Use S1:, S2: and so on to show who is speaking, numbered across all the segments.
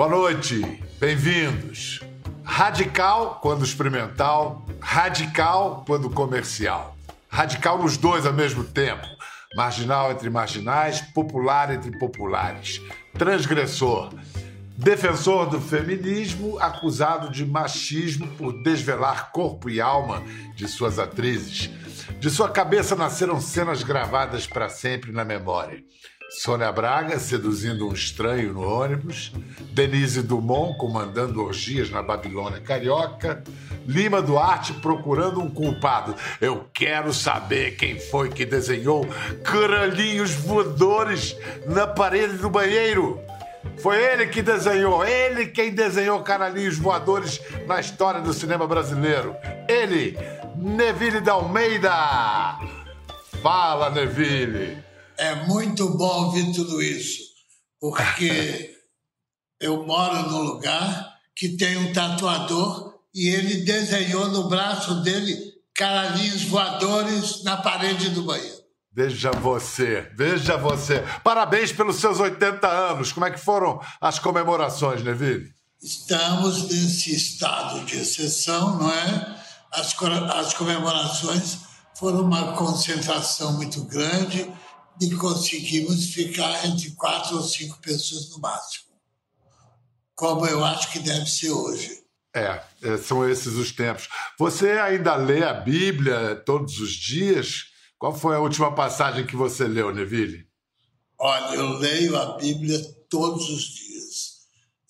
S1: Boa noite, bem-vindos. Radical quando experimental, radical quando comercial. Radical nos dois ao mesmo tempo. Marginal entre marginais, popular entre populares. Transgressor. Defensor do feminismo, acusado de machismo por desvelar corpo e alma de suas atrizes. De sua cabeça nasceram cenas gravadas para sempre na memória. Sônia Braga seduzindo um estranho no ônibus, Denise Dumont comandando orgias na Babilônia Carioca, Lima Duarte procurando um culpado. Eu quero saber quem foi que desenhou caralhinhos voadores na parede do banheiro. Foi ele que desenhou, ele quem desenhou caralhinhos voadores na história do cinema brasileiro. Ele, Neville da Almeida. Fala, Neville.
S2: É muito bom ouvir tudo isso, porque eu moro num lugar que tem um tatuador e ele desenhou no braço dele caralhinhos voadores na parede do banheiro.
S1: Veja você, veja você. Parabéns pelos seus 80 anos. Como é que foram as comemorações, Neville?
S2: Estamos nesse estado de exceção, não é? As, as comemorações foram uma concentração muito grande e conseguimos ficar entre quatro ou cinco pessoas no máximo, como eu acho que deve ser hoje.
S1: É, é, são esses os tempos. Você ainda lê a Bíblia todos os dias? Qual foi a última passagem que você leu, Neville?
S2: Olha, eu leio a Bíblia todos os dias.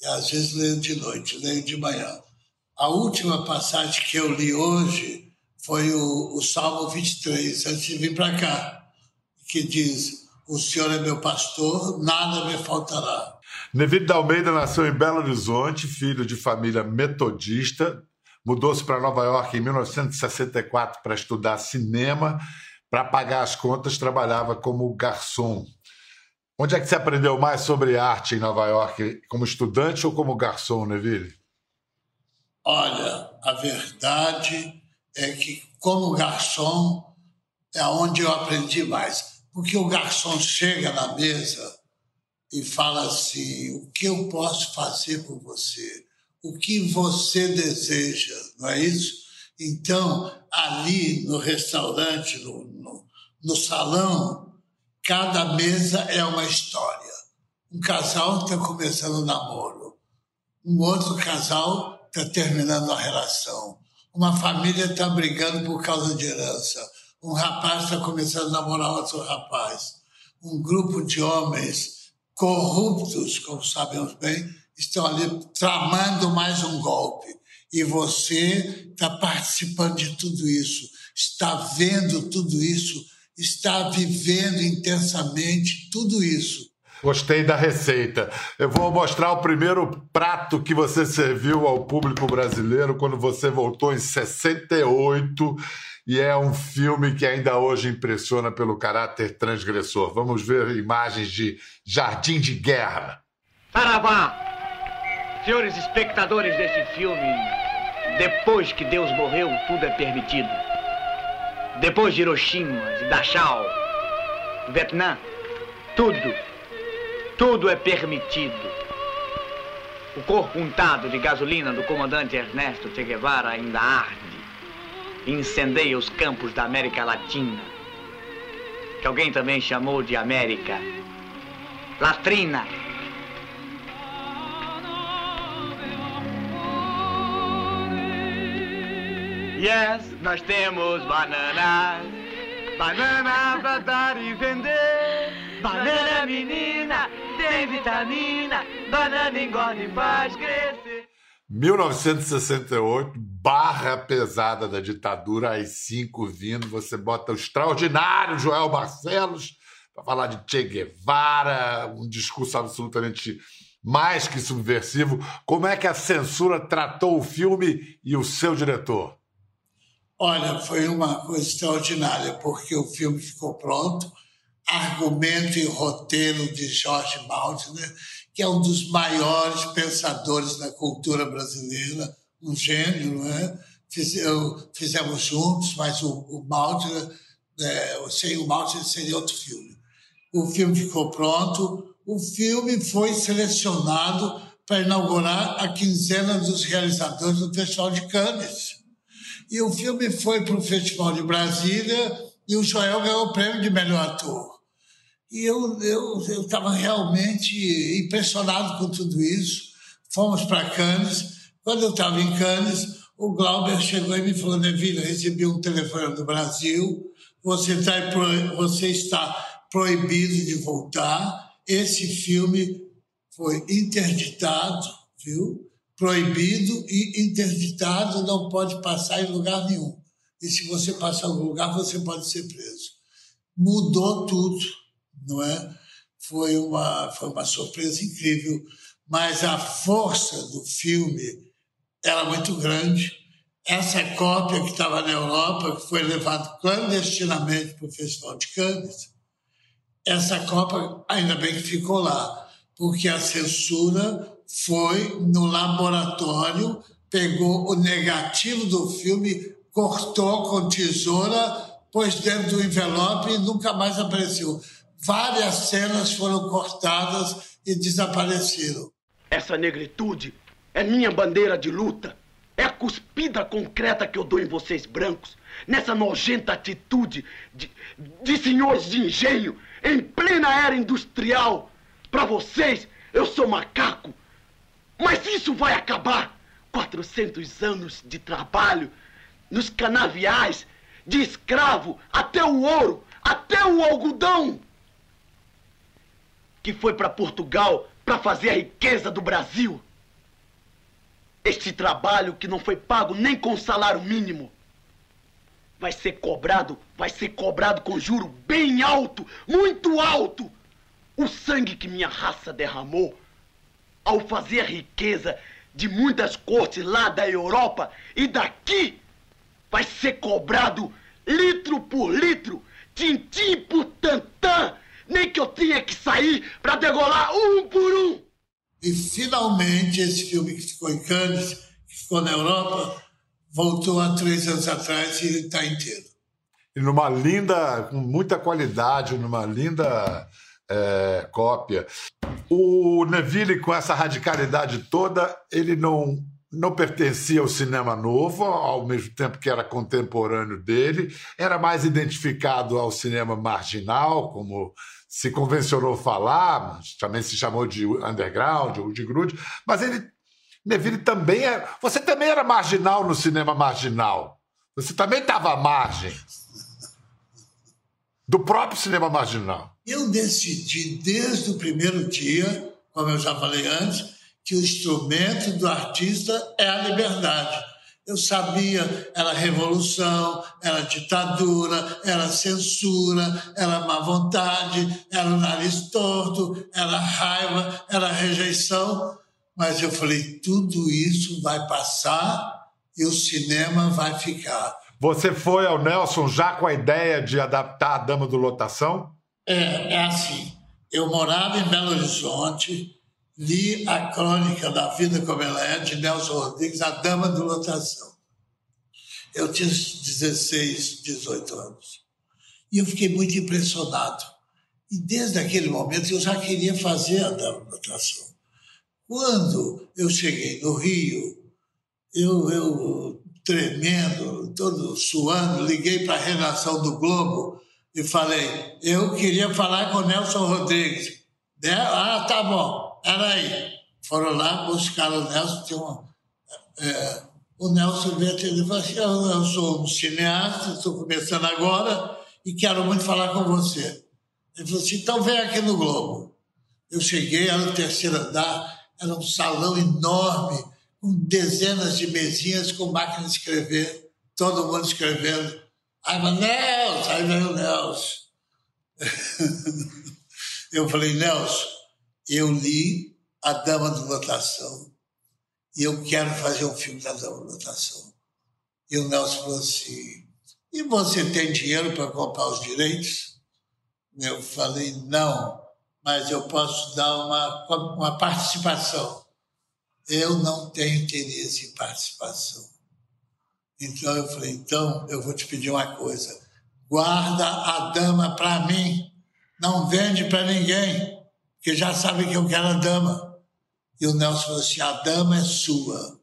S2: E às vezes leio de noite, leio de manhã. A última passagem que eu li hoje foi o, o Salmo 23, antes de vir para cá que diz: O Senhor é meu pastor, nada me faltará.
S1: Neville da Almeida nasceu em Belo Horizonte, filho de família metodista. Mudou-se para Nova York em 1964 para estudar cinema. Para pagar as contas, trabalhava como garçom. Onde é que você aprendeu mais sobre arte em Nova York? Como estudante ou como garçom, Neville?
S2: Olha, a verdade é que, como garçom, é onde eu aprendi mais. Porque o garçom chega na mesa e fala assim: o que eu posso fazer por você? O que você deseja, não é isso? Então, ali no restaurante, no, no, no salão, cada mesa é uma história. Um casal está começando um namoro, um outro casal está terminando a relação, uma família está brigando por causa de herança um rapaz está começando a namorar outro rapaz. Um grupo de homens corruptos, como sabemos bem, estão ali tramando mais um golpe. E você está participando de tudo isso, está vendo tudo isso, está vivendo intensamente tudo isso.
S1: Gostei da receita. Eu vou mostrar o primeiro prato que você serviu ao público brasileiro quando você voltou em 68 e é um filme que ainda hoje impressiona pelo caráter transgressor. Vamos ver imagens de Jardim de Guerra.
S3: Saravá! Senhores espectadores desse filme, depois que Deus morreu, tudo é permitido. Depois de Hiroshima, de Dachau, Vietnã, tudo, tudo é permitido. O corpo untado de gasolina do comandante Ernesto Che Guevara ainda arde incendeia os campos da América Latina, que alguém também chamou de América Latrina. Yes, nós temos bananas, banana pra dar e vender. Banana menina, tem vitamina, banana engorda e faz crescer.
S1: 1968, barra pesada da ditadura, às cinco vindo, você bota o extraordinário Joel Barcelos para falar de Che Guevara, um discurso absolutamente mais que subversivo. Como é que a censura tratou o filme e o seu diretor?
S2: Olha, foi uma coisa extraordinária, porque o filme ficou pronto, argumento e roteiro de Jorge Maltner, que é um dos maiores pensadores da cultura brasileira, um gênio, não é? Fizemos juntos, mas o, o Maltner, é, sem o Maltner seria outro filme. O filme ficou pronto, o filme foi selecionado para inaugurar a quinzena dos realizadores do Festival de Cannes. E o filme foi para o Festival de Brasília e o Joel ganhou o prêmio de melhor ator. E eu estava eu, realmente impressionado com tudo isso. Fomos para Cannes. Quando eu estava em Cannes, o Glauber chegou e me falou: Neville, recebi um telefone do Brasil, você, tá, você está proibido de voltar. Esse filme foi interditado, viu? Proibido e interditado, não pode passar em lugar nenhum. E se você passar em algum lugar, você pode ser preso. Mudou tudo não é? Foi uma, foi uma surpresa incrível, mas a força do filme era muito grande. Essa cópia que estava na Europa, que foi levada clandestinamente para o Festival de Cannes, essa cópia ainda bem que ficou lá, porque a censura foi no laboratório, pegou o negativo do filme, cortou com tesoura, pôs dentro do envelope e nunca mais apareceu várias cenas foram cortadas e desapareceram.
S4: Essa negritude é minha bandeira de luta. É a cuspida concreta que eu dou em vocês brancos, nessa nojenta atitude de, de senhores de engenho, em plena era industrial. Para vocês, eu sou macaco. Mas isso vai acabar. 400 anos de trabalho, nos canaviais, de escravo, até o ouro, até o algodão que foi para Portugal para fazer a riqueza do Brasil. Este trabalho que não foi pago nem com salário mínimo vai ser cobrado, vai ser cobrado com juro bem alto, muito alto. O sangue que minha raça derramou ao fazer a riqueza de muitas cortes lá da Europa e daqui vai ser cobrado litro por litro, tintim por tantã nem que eu tinha que sair para degolar um por um.
S2: E finalmente esse filme que ficou em Cannes, que ficou na Europa, voltou há três anos atrás e está inteiro.
S1: E numa linda, com muita qualidade, numa linda é, cópia. O Neville, com essa radicalidade toda, ele não não pertencia ao cinema novo, ao mesmo tempo que era contemporâneo dele, era mais identificado ao cinema marginal, como se convencionou falar, mas também se chamou de underground ou de grude, mas ele Neville também é. Você também era marginal no cinema marginal. Você também estava à margem do próprio cinema marginal.
S2: Eu decidi desde o primeiro dia, como eu já falei antes, que o instrumento do artista é a liberdade. Eu sabia, era revolução, era ditadura, era censura, era má vontade, era o nariz torto, era raiva, era rejeição. Mas eu falei, tudo isso vai passar e o cinema vai ficar.
S1: Você foi ao Nelson já com a ideia de adaptar a Dama do Lotação?
S2: É, é assim. Eu morava em Belo Horizonte, li a crônica da vida como ela é, de Nelson Rodrigues, A Dama do Lotação. Eu tinha 16, 18 anos. E eu fiquei muito impressionado. E desde aquele momento eu já queria fazer a Dama do Lotação. Quando eu cheguei no Rio, eu, eu tremendo, todo suando, liguei para a redação do Globo e falei: eu queria falar com Nelson Rodrigues. Né? Ah, tá bom era aí. Foram lá, buscar o Nelson, tinha uma, é, o Nelson veio até ele e falou assim, eu sou um cineasta, estou começando agora e quero muito falar com você. Ele falou assim, então vem aqui no Globo. Eu cheguei, era o terceiro andar, era um salão enorme, com dezenas de mesinhas com máquina de escrever, todo mundo escrevendo. Aí eu Nelson, aí veio o Nelson. eu falei, Nelson, eu li A Dama de Lotação e eu quero fazer um filme da Dama de Lotação. E o Nelson falou assim: e você tem dinheiro para comprar os direitos? Eu falei: não, mas eu posso dar uma, uma participação. Eu não tenho interesse em participação. Então eu falei: então eu vou te pedir uma coisa. Guarda a dama para mim. Não vende para ninguém que já sabe que eu quero a dama. E o Nelson falou assim: a dama é sua.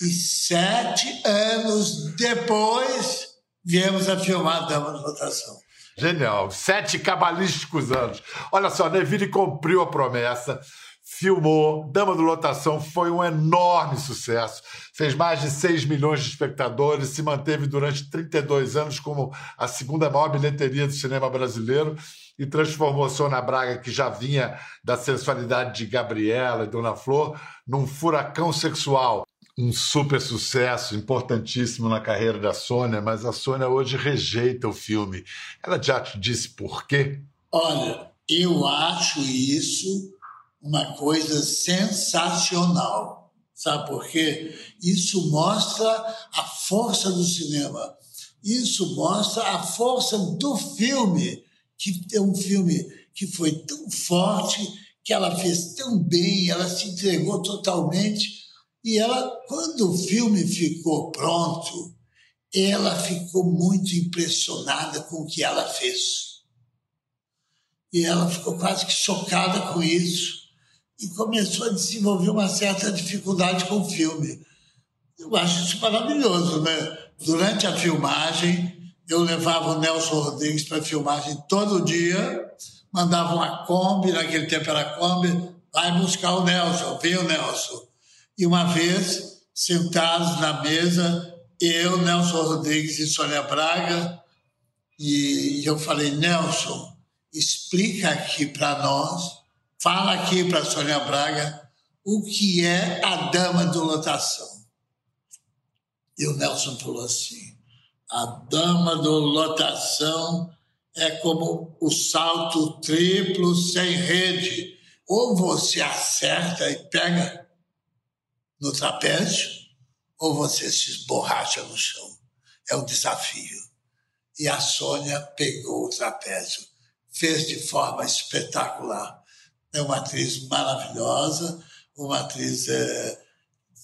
S2: E sete anos depois, viemos a filmar a Dama de Lotação.
S1: Genial. Sete cabalísticos anos. Olha só, Neville cumpriu a promessa, filmou. Dama do Lotação foi um enorme sucesso. Fez mais de 6 milhões de espectadores, se manteve durante 32 anos como a segunda maior bilheteria do cinema brasileiro e transformou Sônia Braga, que já vinha da sensualidade de Gabriela e Dona Flor, num furacão sexual um super sucesso, importantíssimo na carreira da Sônia, mas a Sônia hoje rejeita o filme. Ela já te disse por quê?
S2: Olha, eu acho isso uma coisa sensacional. Sabe por quê? Isso mostra a força do cinema. Isso mostra a força do filme, que é um filme que foi tão forte, que ela fez tão bem, ela se entregou totalmente e ela, quando o filme ficou pronto, ela ficou muito impressionada com o que ela fez. E ela ficou quase que chocada com isso e começou a desenvolver uma certa dificuldade com o filme. Eu acho isso maravilhoso, né? Durante a filmagem, eu levava o Nelson Rodrigues para filmagem todo dia, mandava uma Kombi, naquele tempo era Kombi, vai buscar o Nelson, vem o Nelson. E uma vez, sentados na mesa, eu, Nelson Rodrigues e Sônia Braga, e eu falei, Nelson, explica aqui para nós, fala aqui para Sônia Braga o que é a dama do lotação. E o Nelson falou assim: a dama do lotação é como o salto triplo sem rede. Ou você acerta e pega no trapézio ou você se esborracha no chão. É um desafio. E a Sônia pegou o trapézio, fez de forma espetacular. É uma atriz maravilhosa, uma atriz é,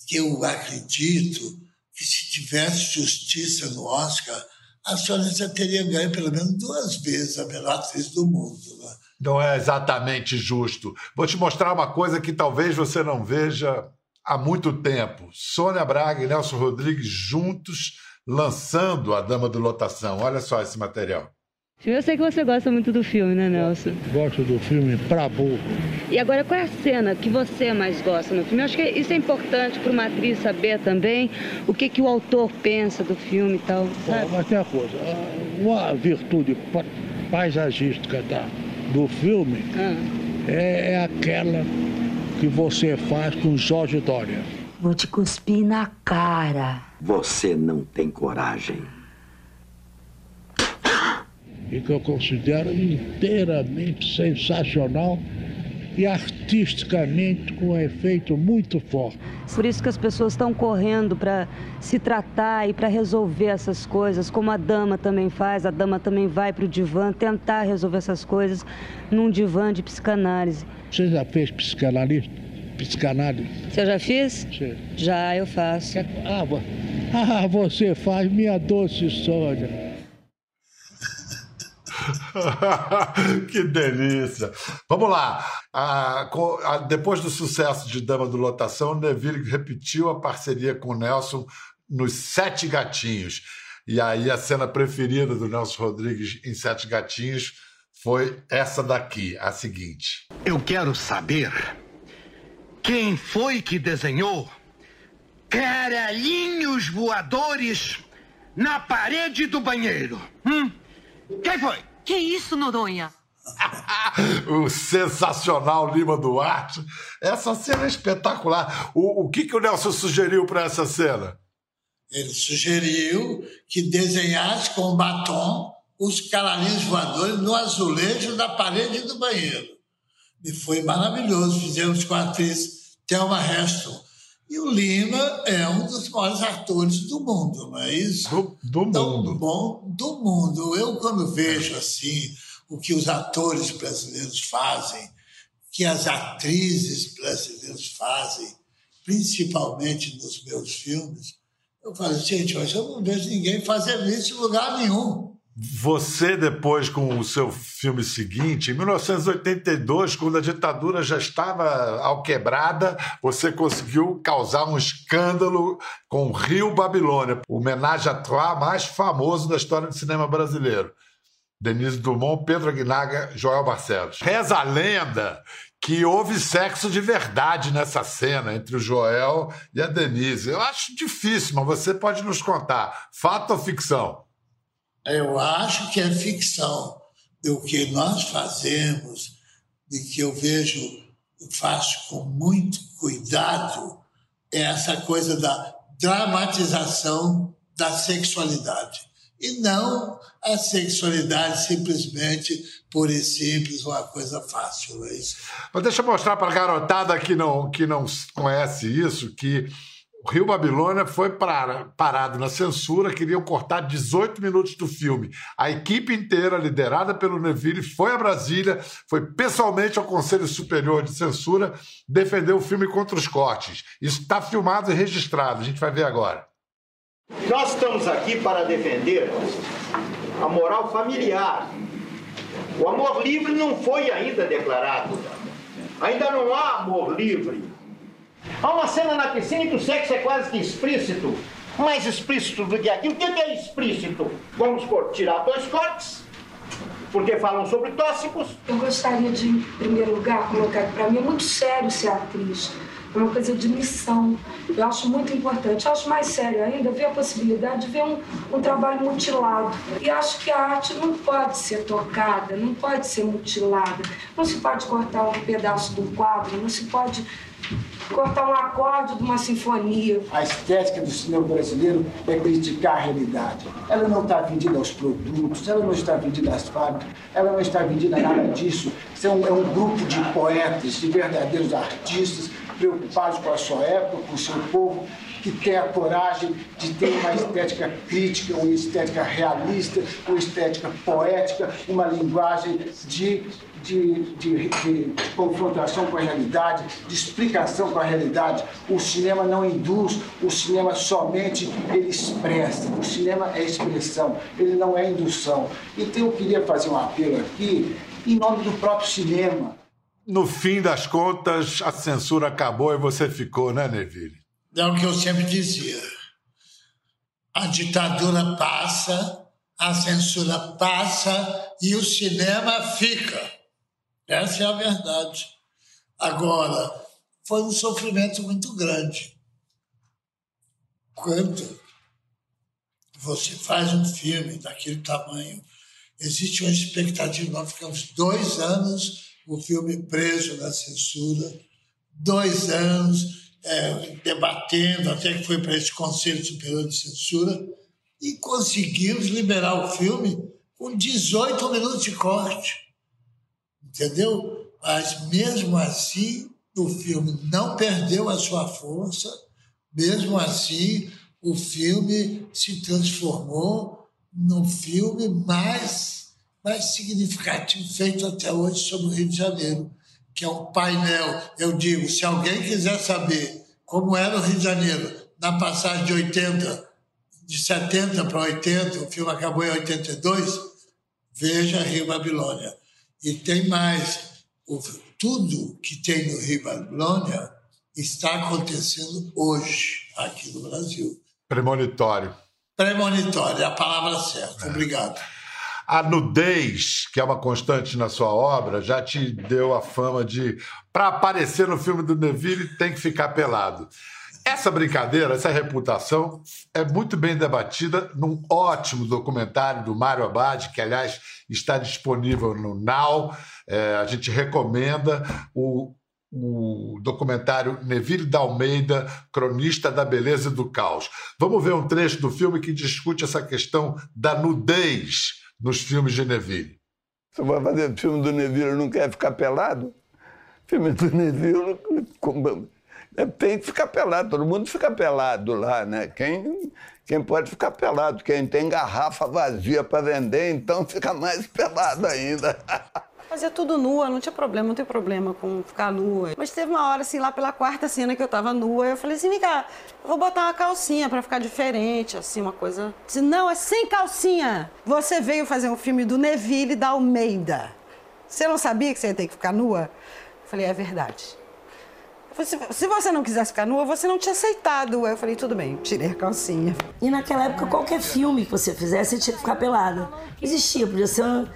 S2: que eu acredito que se tivesse justiça no Oscar, a já teria ganho pelo menos duas vezes a melhor atriz do mundo. Né?
S1: Não é exatamente justo. Vou te mostrar uma coisa que talvez você não veja há muito tempo. Sônia Braga e Nelson Rodrigues juntos lançando A Dama do Lotação. Olha só esse material.
S5: Eu sei que você gosta muito do filme, né, Nelson?
S6: Gosto do filme pra burro.
S5: E agora, qual é a cena que você mais gosta no filme? Eu acho que isso é importante para uma atriz saber também o que, que o autor pensa do filme e tal, sabe?
S6: mas tem uma coisa, uma virtude paisagística da, do filme ah. é, é aquela que você faz com Jorge Dória.
S5: Vou te cuspir na cara.
S7: Você não tem coragem.
S6: E que eu considero inteiramente sensacional e artisticamente com um efeito muito forte.
S5: Por isso que as pessoas estão correndo para se tratar e para resolver essas coisas, como a dama também faz. A dama também vai para o divã tentar resolver essas coisas num divã de psicanálise.
S6: Você já fez psicanalista? Psicanálise?
S5: Você já fiz? Sim. Já, eu faço.
S6: Ah, ah, você faz, minha doce Sônia.
S1: que delícia! Vamos lá. Com, ah, depois do sucesso de Dama do Lotação, Neville repetiu a parceria com Nelson nos Sete Gatinhos. E aí a cena preferida do Nelson Rodrigues em Sete Gatinhos foi essa daqui, a seguinte.
S8: Eu quero saber quem foi que desenhou caralhinhos voadores na parede do banheiro. Hum? Quem foi?
S9: Que isso, Noronha?
S1: o sensacional Lima Duarte. Essa cena é espetacular. O, o que, que o Nelson sugeriu para essa cena?
S2: Ele sugeriu que desenhasse com batom os canarinhos voadores no azulejo da parede do banheiro. E foi maravilhoso. Fizemos com a atriz Thelma Heston. E o Lima é um dos maiores atores do mundo, não é isso?
S1: Do, do mundo.
S2: Bom, do mundo. Eu, quando vejo assim o que os atores brasileiros fazem, que as atrizes brasileiras fazem, principalmente nos meus filmes, eu falo, gente, mas eu não vejo ninguém fazendo isso em lugar nenhum.
S1: Você, depois, com o seu filme seguinte, em 1982, quando a ditadura já estava alquebrada, você conseguiu causar um escândalo com Rio Babilônia, o homenagem a trois mais famoso da história do cinema brasileiro. Denise Dumont, Pedro Aguinaga, Joel Barcelos. Reza a lenda que houve sexo de verdade nessa cena entre o Joel e a Denise. Eu acho difícil, mas você pode nos contar. Fato ou ficção?
S2: Eu acho que é ficção. O que nós fazemos e que eu vejo, faço com muito cuidado, é essa coisa da dramatização da sexualidade. E não a sexualidade simplesmente pura e simples, uma coisa fácil. É isso.
S1: Mas deixa eu mostrar para a garotada que não, que não conhece isso, que o Rio Babilônia foi parado na censura, queriam cortar 18 minutos do filme. A equipe inteira, liderada pelo Neville, foi a Brasília, foi pessoalmente ao Conselho Superior de Censura defender o filme contra os cortes. Isso está filmado e registrado, a gente vai ver agora.
S9: Nós estamos aqui para defender a moral familiar. O amor livre não foi ainda declarado. Ainda não há amor livre. Há uma cena na piscina em que o sexo é quase que explícito. Mais explícito do que aquilo. O que é explícito? Vamos tirar dois cortes, porque falam sobre tóxicos.
S10: Eu gostaria de, em primeiro lugar, colocar que para mim é muito sério ser atriz é uma coisa de missão. Eu acho muito importante. Eu acho mais sério ainda ver a possibilidade de ver um, um trabalho mutilado. E acho que a arte não pode ser tocada, não pode ser mutilada. Não se pode cortar um pedaço do quadro, não se pode cortar um acorde de uma sinfonia.
S11: A estética do cinema brasileiro é criticar a realidade. Ela não está vendida aos produtos, ela não está vendida às fábricas, ela não está vendida a nada disso. Isso é um, é um grupo de poetas, de verdadeiros artistas preocupados com a sua época, com o seu povo, que tem a coragem de ter uma estética crítica, uma estética realista, uma estética poética, uma linguagem de, de, de, de, confrontação com a realidade, de explicação com a realidade. O cinema não induz, o cinema somente ele expressa. O cinema é expressão, ele não é indução. Então eu queria fazer um apelo aqui em nome do próprio cinema
S1: no fim das contas, a censura acabou e você ficou, né, Neville?
S2: É o que eu sempre dizia. A ditadura passa, a censura passa e o cinema fica. Essa é a verdade. Agora, foi um sofrimento muito grande. Quando você faz um filme daquele tamanho, existe uma expectativa. Nós ficamos dois anos o filme preso na censura, dois anos é, debatendo, até que foi para esse Conselho Superior de Censura, e conseguimos liberar o filme com 18 minutos de corte. Entendeu? Mas mesmo assim, o filme não perdeu a sua força, mesmo assim, o filme se transformou num filme mais mais significativo feito até hoje sobre o Rio de Janeiro, que é um painel. Eu digo, se alguém quiser saber como era o Rio de Janeiro na passagem de 80, de 70 para 80, o filme acabou em 82, veja Rio Babilônia. E tem mais, o, tudo que tem no Rio Babilônia está acontecendo hoje aqui no Brasil.
S1: Premonitório.
S2: Premonitório, é a palavra certa. É. Obrigado.
S1: A nudez, que é uma constante na sua obra, já te deu a fama de, para aparecer no filme do Neville, tem que ficar pelado. Essa brincadeira, essa reputação é muito bem debatida num ótimo documentário do Mário Abad, que, aliás, está disponível no Now. É, a gente recomenda o, o documentário Neville da Almeida, Cronista da Beleza e do Caos. Vamos ver um trecho do filme que discute essa questão da nudez nos filmes de Neville.
S12: Você vai fazer filme do Neville não quer ficar pelado? Filme do Neville é, tem que ficar pelado, todo mundo fica pelado lá, né? Quem, quem pode ficar pelado, quem tem garrafa vazia para vender, então fica mais pelado ainda.
S13: Fazia tudo nua, não tinha problema, não tem problema com ficar nua. Mas teve uma hora, assim, lá pela quarta cena que eu tava nua, eu falei assim, vem cá, eu vou botar uma calcinha para ficar diferente, assim, uma coisa. Disse, não, é sem calcinha. Você veio fazer um filme do Neville da Almeida. Você não sabia que você ia ter que ficar nua? Eu falei, é verdade. Se você não quisesse ficar nua, você não tinha aceitado. Eu falei, tudo bem, tirei a calcinha.
S14: E naquela época, qualquer filme que você fizesse, você tinha que ficar pelada. Existia, podia ser um,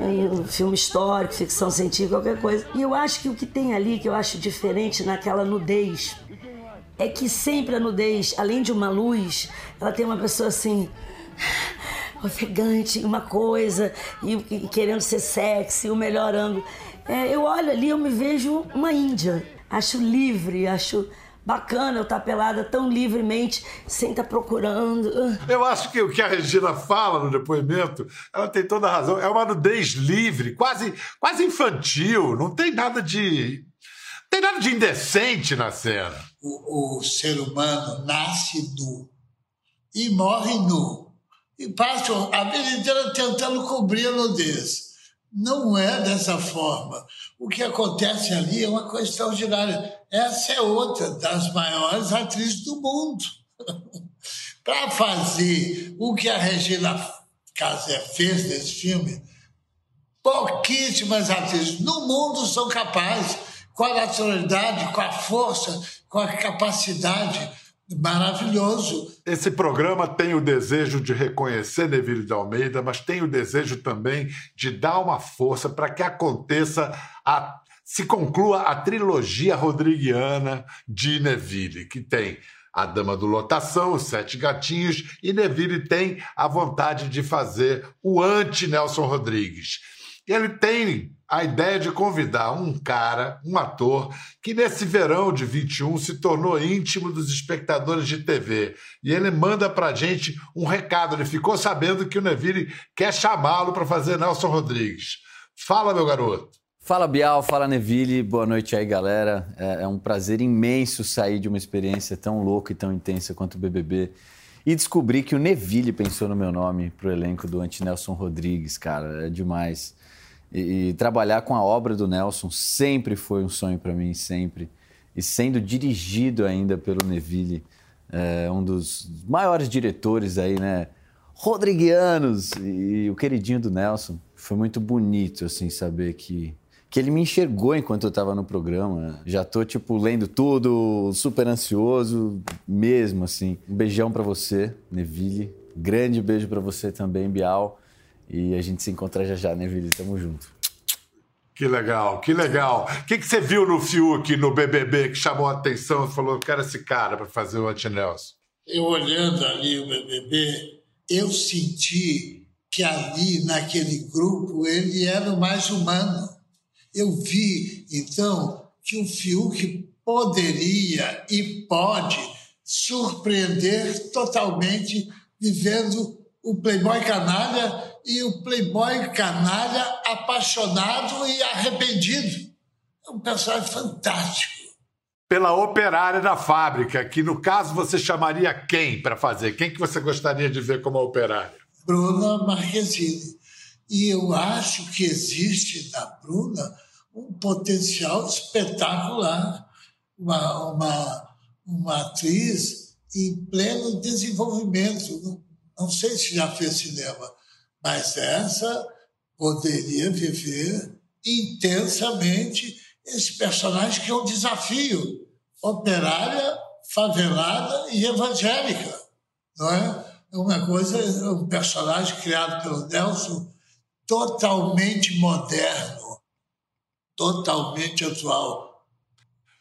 S14: um, filme histórico, ficção científica, qualquer coisa. E eu acho que o que tem ali, que eu acho diferente naquela nudez, é que sempre a nudez, além de uma luz, ela tem uma pessoa assim ofegante, uma coisa, e, e, querendo ser sexy, o melhor ângulo. É, eu olho ali, eu me vejo uma índia acho livre, acho bacana eu estar pelada tão livremente, sem estar procurando.
S1: Eu acho que o que a Regina fala no depoimento, ela tem toda a razão. É uma nudez livre, quase, quase infantil. Não tem nada de. Não tem nada de indecente na cena.
S2: O, o ser humano nasce nu e morre nu. E passa a vida inteira tentando cobrir a nudez. Não é dessa forma. O que acontece ali é uma coisa extraordinária. Essa é outra das maiores atrizes do mundo. Para fazer o que a Regina Casé fez nesse filme, pouquíssimas atrizes no mundo são capazes, com a naturalidade, com a força, com a capacidade maravilhoso.
S1: Esse programa tem o desejo de reconhecer Neville de Almeida, mas tem o desejo também de dar uma força para que aconteça a se conclua a trilogia rodriguiana de Neville, que tem a Dama do Lotação, os Sete Gatinhos, e Neville tem a vontade de fazer o anti-Nelson Rodrigues. Ele tem a ideia de convidar um cara, um ator, que nesse verão de 21 se tornou íntimo dos espectadores de TV. E ele manda pra gente um recado. Ele ficou sabendo que o Neville quer chamá-lo para fazer Nelson Rodrigues. Fala, meu garoto.
S15: Fala Bial, fala Neville, boa noite aí galera. É, é, um prazer imenso sair de uma experiência tão louca e tão intensa quanto o BBB e descobrir que o Neville pensou no meu nome pro elenco do Anti Nelson Rodrigues, cara, é demais. E, e, trabalhar com a obra do Nelson sempre foi um sonho para mim, sempre. E sendo dirigido ainda pelo Neville, é, um dos maiores diretores aí, né? Rodriguianos e o queridinho do Nelson. Foi muito bonito, assim, saber que, que ele me enxergou enquanto eu estava no programa. Já tô, tipo, lendo tudo, super ansioso mesmo, assim. Um beijão para você, Neville. Grande beijo para você também, Bial. E a gente se encontra já já, né, Vili? Tamo junto.
S1: Que legal, que legal. O que, que você viu no Fiuk, no BBB, que chamou a atenção e falou: eu quero esse cara para fazer o Antinelson?
S2: Eu olhando ali o BBB, eu senti que ali, naquele grupo, ele era o mais humano. Eu vi, então, que o Fiuk poderia e pode surpreender totalmente vivendo o Playboy canalha e o playboy canalha apaixonado e arrependido. É um personagem fantástico.
S1: Pela operária da fábrica, que no caso você chamaria quem para fazer? Quem que você gostaria de ver como operária?
S2: Bruna Marquezine. E eu acho que existe na Bruna um potencial espetacular. Uma, uma, uma atriz em pleno desenvolvimento. Não, sei se já fez cinema, mas essa poderia viver intensamente esse personagem que é um desafio. Operária, favelada e evangélica, não é? É uma coisa, é um personagem criado pelo Nelson totalmente moderno, totalmente atual.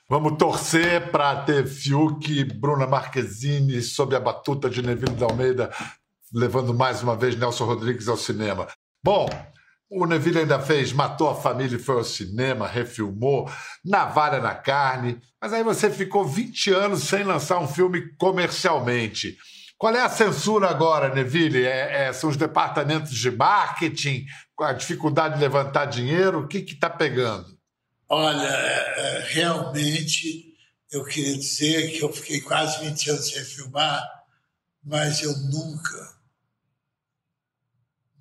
S1: Vamos torcer para ter Fiuk, Bruna Marquezine sob a batuta de Neville de Almeida levando mais uma vez Nelson Rodrigues ao cinema. Bom, o Neville ainda fez Matou a Família e foi ao cinema, refilmou, Navalha na Carne, mas aí você ficou 20 anos sem lançar um filme comercialmente. Qual é a censura agora, Neville? É, é, são os departamentos de marketing, a dificuldade de levantar dinheiro? O que está pegando?
S2: Olha, é, é, realmente eu queria dizer que eu fiquei quase 20 anos sem filmar, mas eu nunca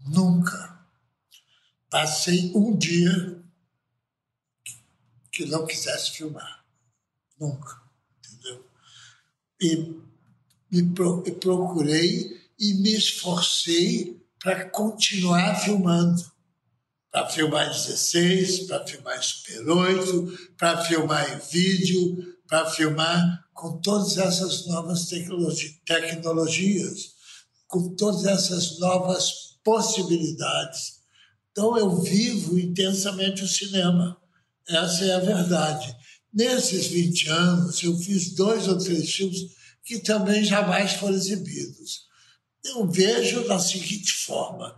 S2: Nunca passei um dia que não quisesse filmar. Nunca. Entendeu? E, e, pro, e procurei e me esforcei para continuar filmando. Para filmar em 16, para filmar Super 8, para filmar em vídeo, para filmar com todas essas novas tecnologi tecnologias, com todas essas novas possibilidades. Então, eu vivo intensamente o cinema. Essa é a verdade. Nesses 20 anos, eu fiz dois ou três filmes que também jamais foram exibidos. Eu vejo da seguinte forma: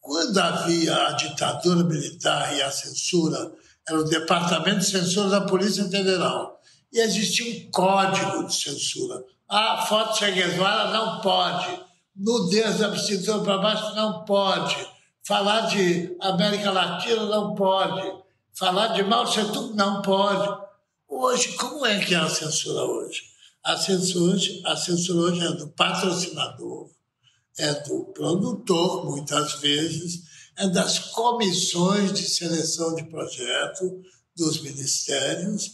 S2: quando havia a ditadura militar e a censura, era o Departamento de Censura da Polícia Federal, e existia um código de censura. Ah, foto Che Guevara não pode, nudez da cintura para baixo não pode, falar de América Latina não pode, falar de Mao Tse Tung não pode. Hoje, como é que é a censura hoje? A censura, a censura hoje é do patrocinador, é do produtor, muitas vezes, é das comissões de seleção de projeto dos ministérios,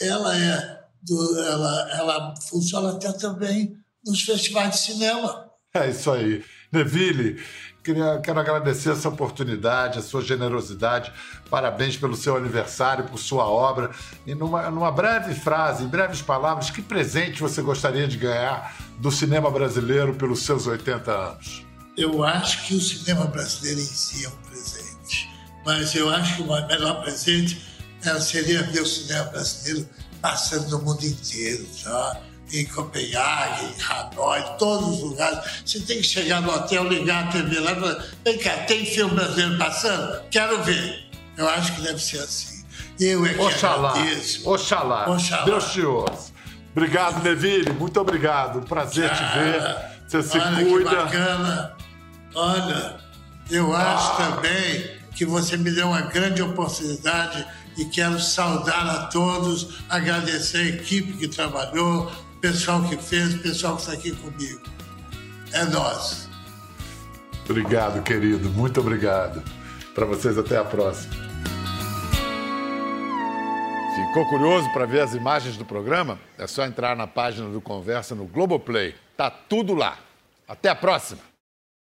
S2: ela é do, ela, ela funciona até também nos festivais de cinema.
S1: É isso aí. Neville, Queria, quero agradecer essa oportunidade, a sua generosidade. Parabéns pelo seu aniversário, por sua obra. E numa, numa breve frase, em breves palavras, que presente você gostaria de ganhar do cinema brasileiro pelos seus 80 anos?
S2: Eu acho que o cinema brasileiro em si é um presente. Mas eu acho que o melhor presente é, seria ver o cinema brasileiro passando no mundo inteiro, tá? Em Copenhague, em Hanoi, todos os lugares. Você tem que chegar no hotel, ligar a TV lá e falar: vem cá, tem filme brasileiro passando? Quero ver. Eu acho que deve ser assim. Eu é que
S1: Oxalá.
S2: agradeço.
S1: Oxalá.
S2: Oxalá.
S1: Deus te ouça. Obrigado, Neville. Muito obrigado. Prazer te ver. Você se
S2: olha
S1: cuida.
S2: Que bacana. Olha, eu acho também que você me deu uma grande oportunidade e quero saudar a todos, agradecer a equipe que trabalhou, pessoal que fez, o pessoal que está aqui comigo. É nós.
S1: Obrigado, querido. Muito obrigado. Para vocês, até a próxima. Ficou curioso para ver as imagens do programa? É só entrar na página do Conversa no Globoplay. Tá tudo lá. Até a próxima.